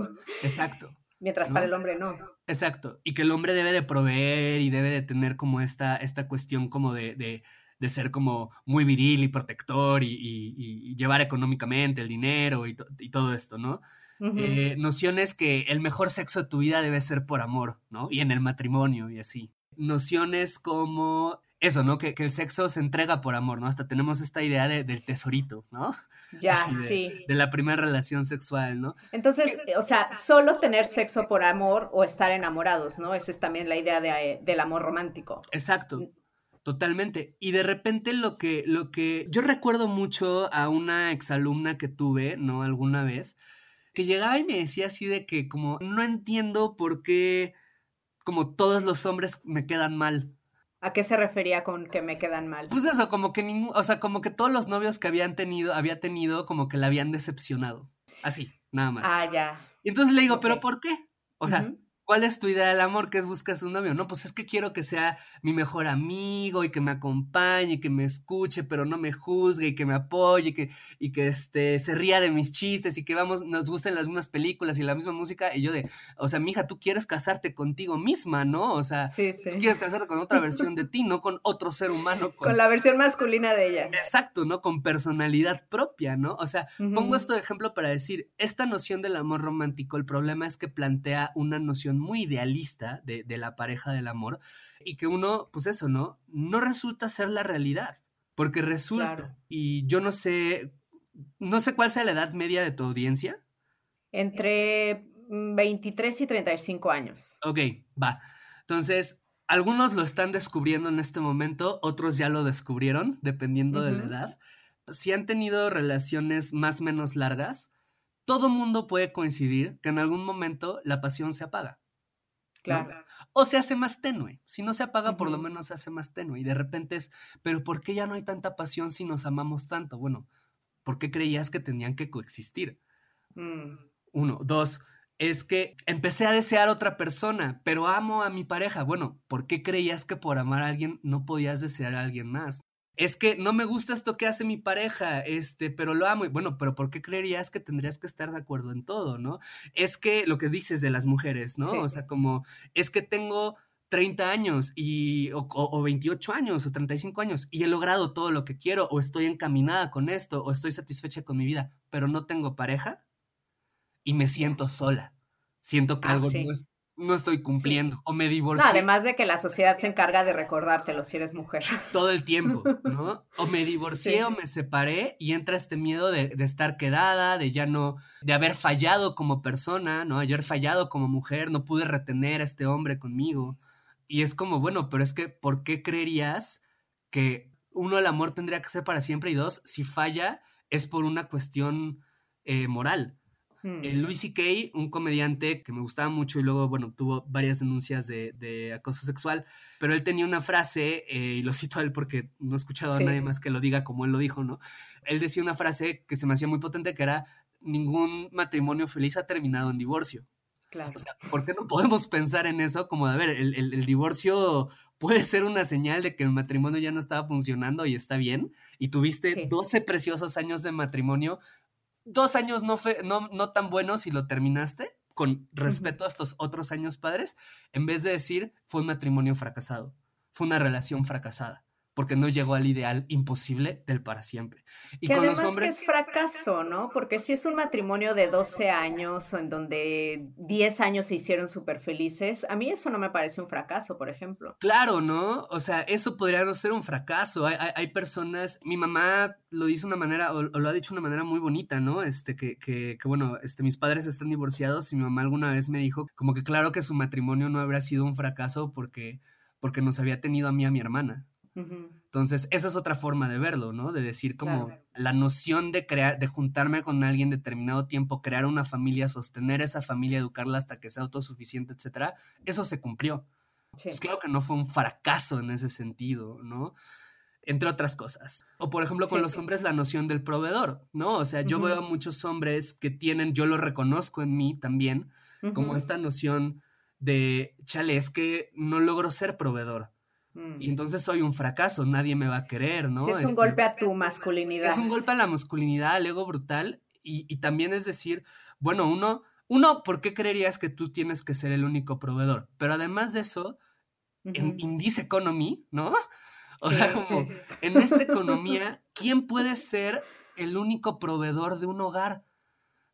Exacto. Mientras para el hombre no. Exacto. Y que el hombre debe de proveer y debe de tener como esta, esta cuestión como de, de, de ser como muy viril y protector y, y, llevar económicamente el dinero y, y todo esto, ¿no? Eh, nociones que el mejor sexo de tu vida debe ser por amor, ¿no? Y en el matrimonio y así. Nociones como eso, ¿no? Que, el sexo se entrega por amor, ¿no? Hasta tenemos esta idea del tesorito, ¿no? Ya, de, sí. De la primera relación sexual, ¿no? Entonces, o sea, solo tener sexo por amor o estar enamorados, ¿no? Esa es también la idea de, del amor romántico. Exacto. Totalmente. Y de repente lo que, lo que. Yo recuerdo mucho a una exalumna que tuve, ¿no? Alguna vez que llegaba y me decía así de que como no entiendo por qué como todos los hombres me quedan mal. ¿A qué se refería con que me quedan mal? Pues eso, como que ningún, o sea, como que todos los novios que habían tenido, había tenido, como que la habían decepcionado. Así, nada más. Ah, ya. Y entonces le digo, ¿pero por qué? O sea, ¿Cuál es tu idea del amor? ¿Qué es buscas un novio? No, pues es que quiero que sea mi mejor amigo y que me acompañe y que me escuche, pero no me juzgue y que me apoye y que, y que este, se ría de mis chistes y que vamos, nos gusten las mismas películas y la misma música. Y yo de, o sea, mija, tú quieres casarte contigo misma, ¿no? O sea, tú quieres casarte con otra versión de ti, no con otro ser humano. Con, la versión masculina de ella. Exacto, ¿no? Con personalidad propia, ¿no? O sea, pongo esto de ejemplo para decir, esta noción del amor romántico, el problema es que plantea una noción muy idealista de, la pareja del amor y que uno, pues eso, ¿no? No resulta ser la realidad, porque resulta, y yo no sé, no sé cuál sea la edad media de tu audiencia. Entre 23 y 35 años. Ok, va. Entonces, algunos lo están descubriendo en este momento, otros ya lo descubrieron, dependiendo de la edad. Si han tenido relaciones más o menos largas, todo mundo puede coincidir que en algún momento la pasión se apaga. Claro. O se hace más tenue. Si no se apaga, por lo menos se hace más tenue. Y de repente es, pero ¿por qué ya no hay tanta pasión si nos amamos tanto? Bueno, ¿por qué creías que tenían que coexistir? Mm. Uno. Dos, es que empecé a desear otra persona, pero amo a mi pareja. Bueno, ¿por qué creías que por amar a alguien no podías desear a alguien más? Es que no me gusta esto que hace mi pareja, este, pero lo amo. Y bueno, pero ¿por qué creerías que tendrías que estar de acuerdo en todo, no? Es que lo que dices de las mujeres, ¿no? O sea, como, es que tengo 30 años y, o, o, 28 años o 35 años y he logrado todo lo que quiero o estoy encaminada con esto o estoy satisfecha con mi vida, pero no tengo pareja y me siento sola. Siento que ah, algo no, es, no estoy cumpliendo o me divorcié. además de que la sociedad se encarga de recordártelo si eres mujer. Todo el tiempo, ¿no? O me divorcié o me separé y entra este miedo de, de, estar quedada, de ya no, de haber fallado como persona, ¿no? Haber fallado como mujer, no pude retener a este hombre conmigo. Y es como, bueno, pero es que, ¿por qué creerías que uno, el amor tendría que ser para siempre y dos, si falla es por una cuestión eh, moral? El hmm. Louis C.K., un comediante que me gustaba mucho y luego, bueno, tuvo varias denuncias de, acoso sexual, pero él tenía una frase, eh, y lo cito a él porque no he escuchado a nadie más que lo diga como él lo dijo, ¿no? Él decía una frase que se me hacía muy potente, que era, ningún matrimonio feliz ha terminado en divorcio. Claro. O sea, ¿por qué no podemos pensar en eso como, a ver, el, divorcio puede ser una señal de que el matrimonio ya no estaba funcionando y está bien? Y tuviste 12 preciosos años de matrimonio, dos años no, no, no tan buenos y lo terminaste con respeto a estos otros años padres, en vez de decir fue un matrimonio fracasado, fue una relación fracasada porque no llegó al ideal imposible del para siempre. Y con los hombres... es fracaso, ¿no? Porque si es un matrimonio de 12 años o en donde 10 años se hicieron súper felices, a mí eso no me parece un fracaso, por ejemplo. Claro, ¿no? O sea, eso podría no ser un fracaso. Hay, personas, mi mamá lo dice de una manera, o, lo ha dicho de una manera muy bonita, ¿no? Este, que, que, que, bueno, este, mis padres están divorciados y mi mamá alguna vez me dijo como que claro que su matrimonio no habría sido un fracaso porque, porque nos había tenido a mí a mi hermana. Entonces, esa es otra forma de verlo, ¿no? De decir como la noción de crear, de juntarme con alguien determinado tiempo, crear una familia, sostener esa familia, educarla hasta que sea autosuficiente, etcétera, eso se cumplió. Pues claro que no fue un fracaso en ese sentido, ¿no? Entre otras cosas. O por ejemplo, con los hombres la noción del proveedor, ¿no? O sea, yo veo a muchos hombres que tienen, yo lo reconozco en mí también, como esta noción de, chale, es que no logro ser proveedor y mm. entonces soy un fracaso, nadie me va a querer, ¿no? Sí, es un este, golpe a tu masculinidad. Es un golpe a la masculinidad, al ego brutal. Y, también es decir, bueno, uno, uno, ¿por qué creerías que tú tienes que ser el único proveedor? Pero además de eso, en in this economy, ¿no? O sea, como en esta economía, ¿quién puede ser el único proveedor de un hogar?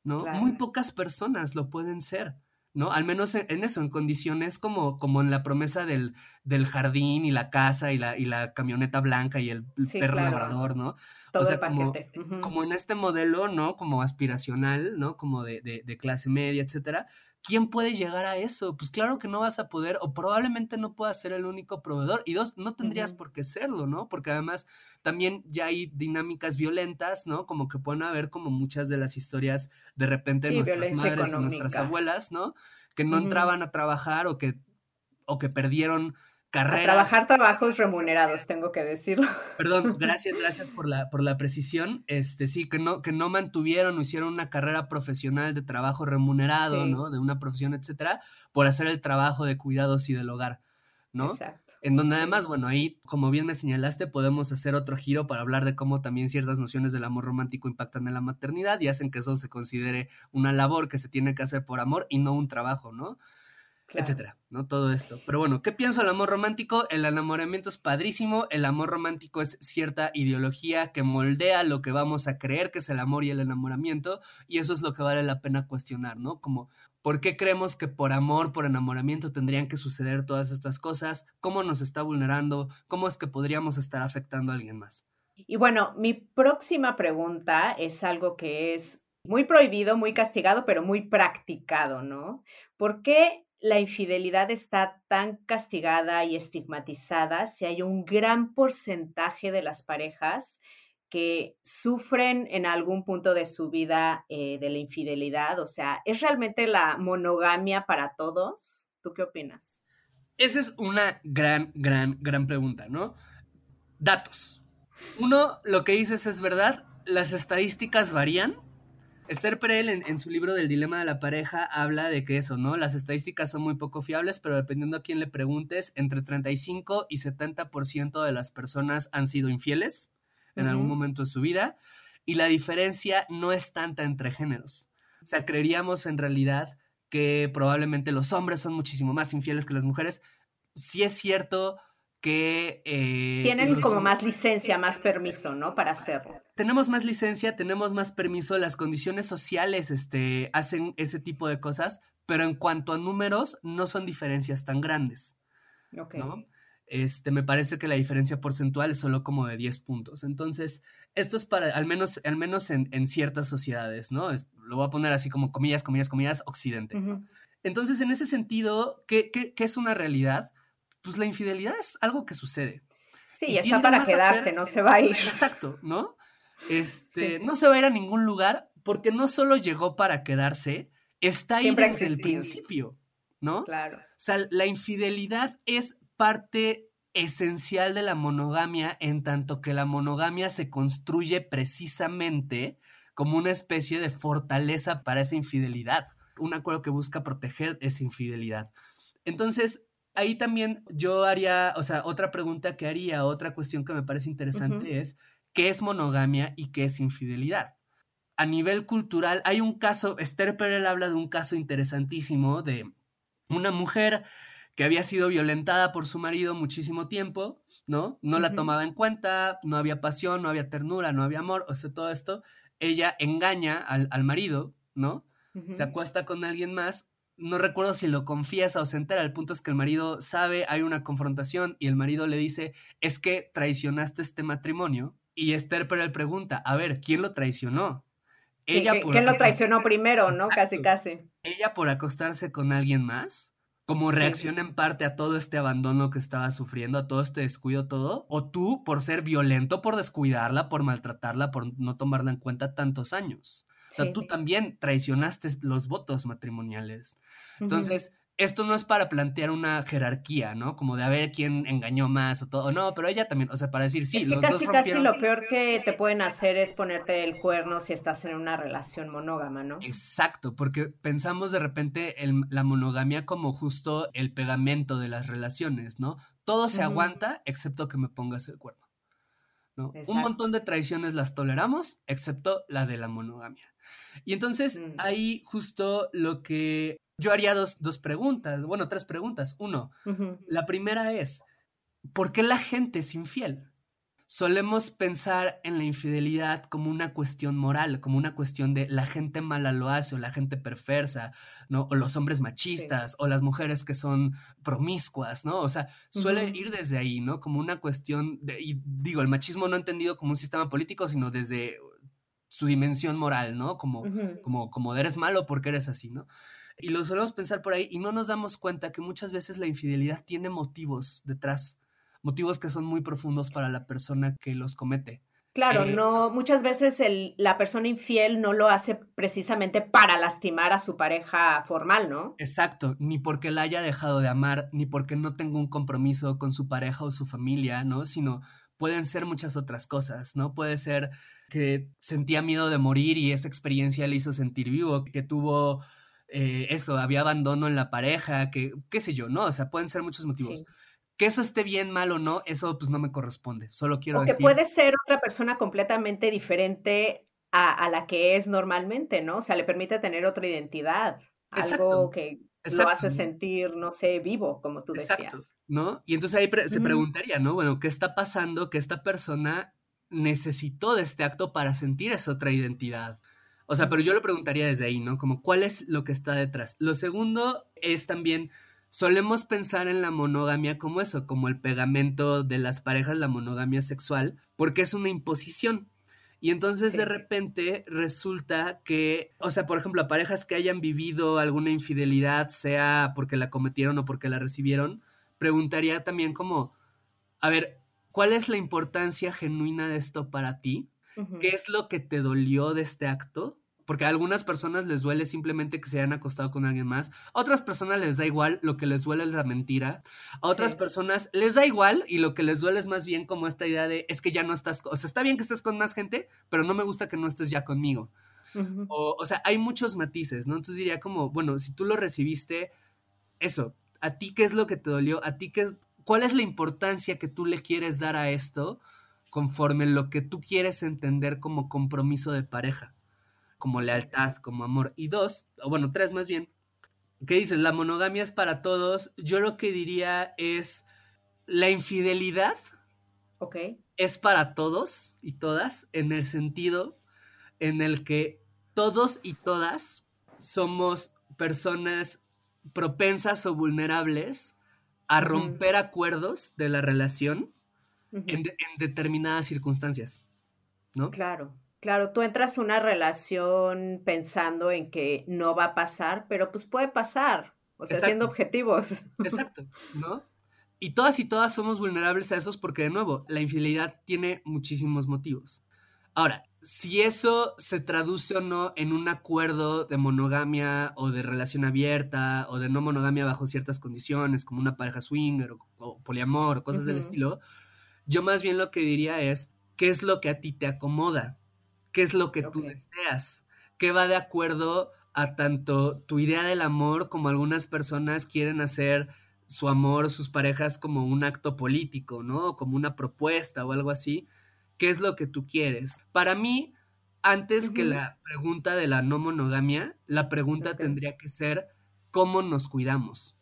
¿No? Muy pocas personas lo pueden ser. ¿No? Al menos en, eso, en condiciones como, como en la promesa del, del jardín y la casa y la, y la camioneta blanca y el perro labrador, ¿no? o sea, como, como, en este modelo, ¿no? Como aspiracional, ¿no? Como de, de, de, clase media, etcétera. ¿Quién puede llegar a eso? Pues claro que no vas a poder, o probablemente no puedas ser el único proveedor. Y dos, no tendrías por qué serlo, ¿no? Porque además también ya hay dinámicas violentas, ¿no? Como que pueden haber como muchas de las historias de repente de nuestras madres o nuestras abuelas, ¿no? Que no entraban a trabajar o que, o que perdieron carreras. trabajar trabajos remunerados, tengo que decirlo. Perdón, gracias, gracias por la, por la precisión. Este, sí, que no, que no mantuvieron o hicieron una carrera profesional de trabajo remunerado, ¿no? De una profesión, etcétera, por hacer el trabajo de cuidados y del hogar, ¿no? Exacto. En donde además, bueno, ahí, como bien me señalaste, podemos hacer otro giro para hablar de cómo también ciertas nociones del amor romántico impactan en la maternidad y hacen que eso se considere una labor que se tiene que hacer por amor y no un trabajo, ¿no? Etcétera, ¿no? Todo esto. Pero bueno, ¿qué pienso del amor romántico? El enamoramiento es padrísimo, el amor romántico es cierta ideología que moldea lo que vamos a creer que es el amor y el enamoramiento, y eso es lo que vale la pena cuestionar, ¿no? Como, ¿por qué creemos que por amor, por enamoramiento tendrían que suceder todas estas cosas? ¿Cómo nos está vulnerando? ¿Cómo es que podríamos estar afectando a alguien más? Y bueno, mi próxima pregunta es algo que es muy prohibido, muy castigado, pero muy practicado, ¿no? ¿Por qué la infidelidad está tan castigada y estigmatizada si hay un gran porcentaje de las parejas que sufren en algún punto de su vida eh, de la infidelidad? O sea, ¿es realmente la monogamia para todos? ¿Tú qué opinas? Esa es una gran, gran, gran pregunta, ¿no? Datos. Uno, lo que dices es verdad, las estadísticas varían, Esther Perel en, su libro del dilema de la pareja habla de que eso, ¿no? Las estadísticas son muy poco fiables, pero dependiendo a quién le preguntes, entre 35 y 70% de las personas han sido infieles en algún momento de su vida y la diferencia no es tanta entre géneros. O sea, creeríamos en realidad que probablemente los hombres son muchísimo más infieles que las mujeres. Sí es cierto que... Eh, Tienen como más licencia, más permiso, ¿no? Para hacerlo. Tenemos más licencia, tenemos más permiso, las condiciones sociales este, hacen ese tipo de cosas, pero en cuanto a números, no son diferencias tan grandes. Ok. ¿no? Este, me parece que la diferencia porcentual es solo como de 10 puntos. Entonces, esto es para, al menos, al menos en, ciertas sociedades, ¿no? lo voy a poner así como comillas, comillas, comillas, occidente. Entonces, en ese sentido, ¿qué, ¿qué, qué, es una realidad? Pues la infidelidad es algo que sucede. Sí, ya está para quedarse, no se va a ir. Exacto, ¿no? Este, no se va a ir a ningún lugar porque no solo llegó para quedarse, está ahí desde el principio, ¿no? Claro. O sea, la infidelidad es parte esencial de la monogamia en tanto que la monogamia se construye precisamente como una especie de fortaleza para esa infidelidad, un acuerdo que busca proteger esa infidelidad. Entonces, ahí también yo haría, o sea, otra pregunta que haría, otra cuestión que me parece interesante es, ¿qué es monogamia y qué es infidelidad? A nivel cultural, hay un caso, Esther Perel habla de un caso interesantísimo de una mujer que había sido violentada por su marido muchísimo tiempo, ¿no? No la tomaba en cuenta, no había pasión, no había ternura, no había amor, o sea, todo esto. Ella engaña al, marido, ¿no? Se acuesta con alguien más no recuerdo si lo confiesa o se entera, el punto es que el marido sabe, hay una confrontación y el marido le dice, es que traicionaste este matrimonio. Y Esther Perel pregunta, a ver, ¿quién lo traicionó? Ella ¿Quién lo traicionó primero, no? Casi, casi. Ella por acostarse con alguien más, como reacción en parte a todo este abandono que estaba sufriendo, a todo este descuido, todo, o tú por ser violento, por descuidarla, por maltratarla, por no tomarla en cuenta tantos años. O sea, tú también traicionaste los votos matrimoniales. Entonces, esto no es para plantear una jerarquía, ¿no? Como de a ver quién engañó más o todo. No, pero ella también, o sea, para decir sí. Es que casi, casi lo peor que te pueden hacer es ponerte el cuerno si estás en una relación monógama, ¿no? Exacto, porque pensamos de repente en la monogamia como justo el pegamento de las relaciones, ¿no? Todo se aguanta excepto que me pongas el cuerno. ¿no? Un montón de traiciones las toleramos, excepto la de la monogamia. Y entonces mm. ahí justo lo que yo haría dos, preguntas, bueno, tres preguntas. Uno, la primera es, ¿por qué la gente es infiel? Solemos pensar en la infidelidad como una cuestión moral, como una cuestión de la gente mala lo hace, o la gente perversa, ¿no? O los hombres machistas, o las mujeres que son promiscuas, ¿no? O sea, suele ir desde ahí, ¿no? Como una cuestión de, y digo, el machismo no entendido como un sistema político, sino desde su dimensión moral, ¿no? Como, como, como eres malo porque eres así, ¿no? Y lo solemos pensar por ahí y no nos damos cuenta que muchas veces la infidelidad tiene motivos detrás, motivos que son muy profundos para la persona que los comete. Claro, eh, no, muchas veces el, la persona infiel no lo hace precisamente para lastimar a su pareja formal, ¿no? Exacto, ni porque la haya dejado de amar, ni porque no tenga un compromiso con su pareja o su familia, ¿no? Sino pueden ser muchas otras cosas, ¿no? Puede ser que sentía miedo de morir y esa experiencia le hizo sentir vivo, que tuvo eh, eso, había abandono en la pareja, que qué sé yo, ¿no? O sea, pueden ser muchos motivos. Que eso esté bien, mal o no, eso pues no me corresponde. Solo quiero o que puede ser otra persona completamente diferente a, la que es normalmente, ¿no? O sea, le permite tener otra identidad. Algo que lo hace sentir, no sé, vivo, como tú decías. ¿No? Y entonces ahí se preguntaría, ¿no? Bueno, ¿qué está pasando que esta persona necesitó de este acto para sentir esa otra identidad. O sea, pero yo lo preguntaría desde ahí, ¿no? Como, ¿cuál es lo que está detrás? Lo segundo es también, solemos pensar en la monogamia como eso, como el pegamento de las parejas, la monogamia sexual, porque es una imposición. Y entonces de repente resulta que, o sea, por ejemplo, a parejas que hayan vivido alguna infidelidad, sea porque la cometieron o porque la recibieron, preguntaría también como, a ver, ¿Cuál es la importancia genuina de esto para ti? ¿Qué es lo que te dolió de este acto? Porque a algunas personas les duele simplemente que se hayan acostado con alguien más. A otras personas les da igual, lo que les duele es la mentira. A otras personas les da igual y lo que les duele es más bien como esta idea de es que ya no estás, o sea, está bien que estés con más gente, pero no me gusta que no estés ya conmigo. o, o sea, hay muchos matices, ¿no? Entonces diría como, bueno, si tú lo recibiste, eso, ¿a ti qué es lo que te dolió? ¿A ti qué es, ¿Cuál es la importancia que tú le quieres dar a esto conforme lo que tú quieres entender como compromiso de pareja? Como lealtad, como amor. Y dos, o bueno, tres más bien. ¿Qué dices? La monogamia es para todos. Yo lo que diría es la infidelidad. Ok. Es para todos y todas en el sentido en el que todos y todas somos personas propensas o vulnerables a romper acuerdos de la relación en, determinadas circunstancias, ¿no? Claro, claro, tú entras a una relación pensando en que no va a pasar, pero pues puede pasar, o sea, siendo objetivos. Exacto, ¿no? Y todas y todas somos vulnerables a esos porque, de nuevo, la infidelidad tiene muchísimos motivos. Ahora, si eso se traduce o no en un acuerdo de monogamia o de relación abierta o de no monogamia bajo ciertas condiciones, como una pareja swinger o, poliamor o cosas del estilo, yo más bien lo que diría es, ¿qué es lo que a ti te acomoda? Qué es lo que tú deseas, qué va de acuerdo a tanto tu idea del amor como algunas personas quieren hacer su amor, sus parejas como un acto político, ¿no? Como una propuesta o algo así. ¿Qué es lo que tú quieres? Para mí, antes que la pregunta de la no monogamia, la pregunta tendría que ser cómo nos cuidamos.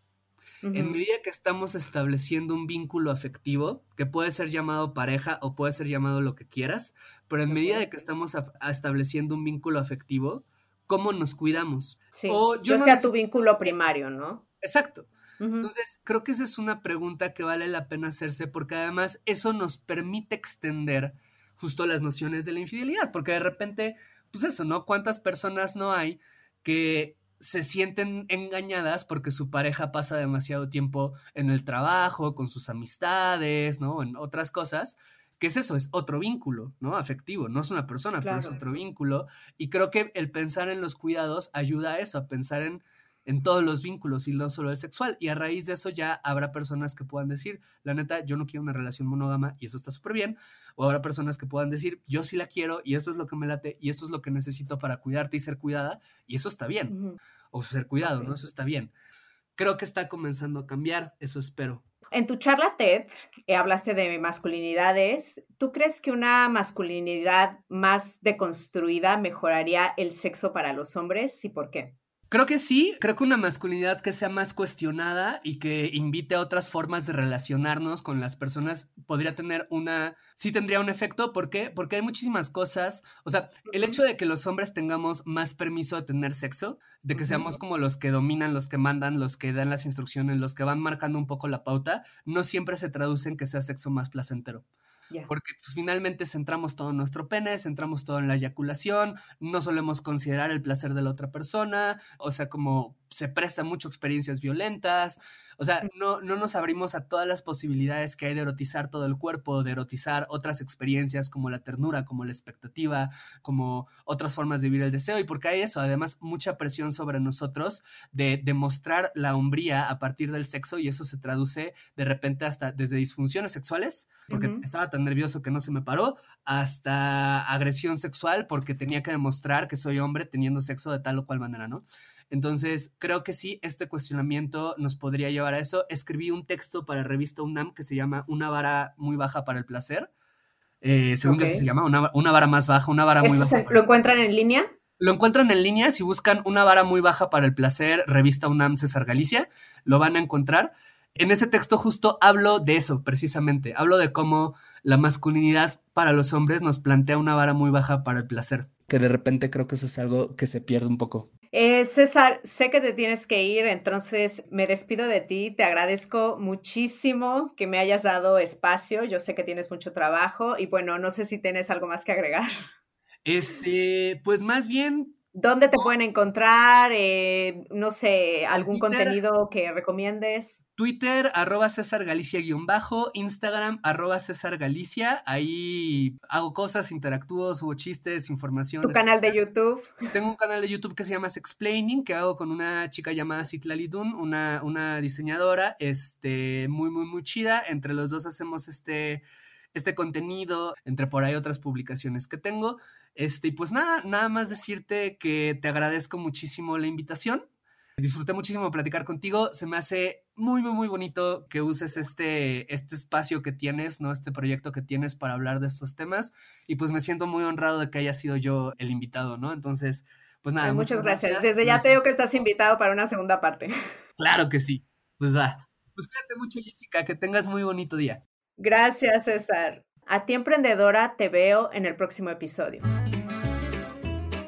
En medida que estamos estableciendo un vínculo afectivo, que puede ser llamado pareja o puede ser llamado lo que quieras, pero en medida de que estamos estableciendo un vínculo afectivo, ¿cómo nos cuidamos? Sí, o yo, sea tu vínculo primario, ¿no? Exacto. Entonces, creo que esa es una pregunta que vale la pena hacerse porque además eso nos permite extender justo las nociones de la infidelidad, porque de repente, pues eso, ¿no? ¿Cuántas personas no hay que se sienten engañadas porque su pareja pasa demasiado tiempo en el trabajo, con sus amistades, ¿no? En otras cosas. ¿Qué es eso? Es otro vínculo, ¿no? Afectivo. No es una persona, pero es otro vínculo. Y creo que el pensar en los cuidados ayuda a eso, a pensar en, en todos los vínculos y no solo el sexual. Y a raíz de eso ya habrá personas que puedan decir, la neta, yo no quiero una relación monógama y eso está súper bien, o habrá personas que puedan decir, yo sí la quiero y esto es lo que me late y esto es lo que necesito para cuidarte y ser cuidada y eso está bien. O ser cuidado, ¿no? Eso está bien. Creo que está comenzando a cambiar, eso espero. En tu charla TED eh, hablaste de masculinidades. ¿Tú crees que una masculinidad más deconstruida mejoraría el sexo para los hombres y por qué? Creo que sí, creo que una masculinidad que sea más cuestionada y que invite a otras formas de relacionarnos con las personas podría tener una, sí tendría un efecto, ¿por qué? Porque hay muchísimas cosas, o sea, el hecho de que los hombres tengamos más permiso de tener sexo, de que seamos como los que dominan, los que mandan, los que dan las instrucciones, los que van marcando un poco la pauta, no siempre se traduce en que sea sexo más placentero. Porque pues, finalmente centramos todo en nuestro pene, centramos todo en la eyaculación, no solemos considerar el placer de la otra persona, o sea, como se presta mucho experiencias violentas, o sea, no, no nos abrimos a todas las posibilidades que hay de erotizar todo el cuerpo, de erotizar otras experiencias como la ternura, como la expectativa, como otras formas de vivir el deseo, y porque hay eso, además, mucha presión sobre nosotros de demostrar la hombría a partir del sexo, y eso se traduce de repente hasta desde disfunciones sexuales, porque estaba tan nervioso que no se me paró, hasta agresión sexual, porque tenía que demostrar que soy hombre teniendo sexo de tal o cual manera, ¿no? Entonces, creo que sí, este cuestionamiento nos podría llevar a eso. Escribí un texto para revista UNAM que se llama Una vara muy baja para el placer. Eh, según se llama, una, vara más baja, una vara muy baja. ¿Lo encuentran en línea? Lo encuentran en línea, si buscan una vara muy baja para el placer, revista UNAM César Galicia, lo van a encontrar. En ese texto justo hablo de eso, precisamente. Hablo de cómo la masculinidad para los hombres nos plantea una vara muy baja para el placer. Que de repente creo que eso es algo que se pierde un poco. Eh, César, sé que te tienes que ir, entonces me despido de ti. Te agradezco muchísimo que me hayas dado espacio. Yo sé que tienes mucho trabajo y bueno, no sé si tienes algo más que agregar. Este, pues más bien ¿Dónde te pueden encontrar? Eh, no sé, algún contenido que recomiendes. Twitter, arroba César Galicia-bajo, Instagram, arroba César Galicia. Ahí hago cosas, interactúo, subo chistes, información. ¿Tu canal de YouTube? Tengo un canal de YouTube que se llama Explaining, que hago con una chica llamada Citlali Dun, una, una diseñadora, este, muy, muy, muy chida. Entre los dos hacemos este, este contenido, entre por ahí otras publicaciones que tengo. Este, y pues nada, nada más decirte que te agradezco muchísimo la invitación. Disfruté muchísimo platicar contigo. Se me hace muy, muy, muy bonito que uses este, este espacio que tienes, ¿no? Este proyecto que tienes para hablar de estos temas. Y pues me siento muy honrado de que haya sido yo el invitado, ¿no? Entonces, pues nada. muchas, gracias. Desde ya te digo que estás invitado para una segunda parte. Claro que sí. Pues va. Pues cuídate mucho, Jessica. Que tengas muy bonito día. Gracias, César. A ti, emprendedora, te veo en el próximo episodio.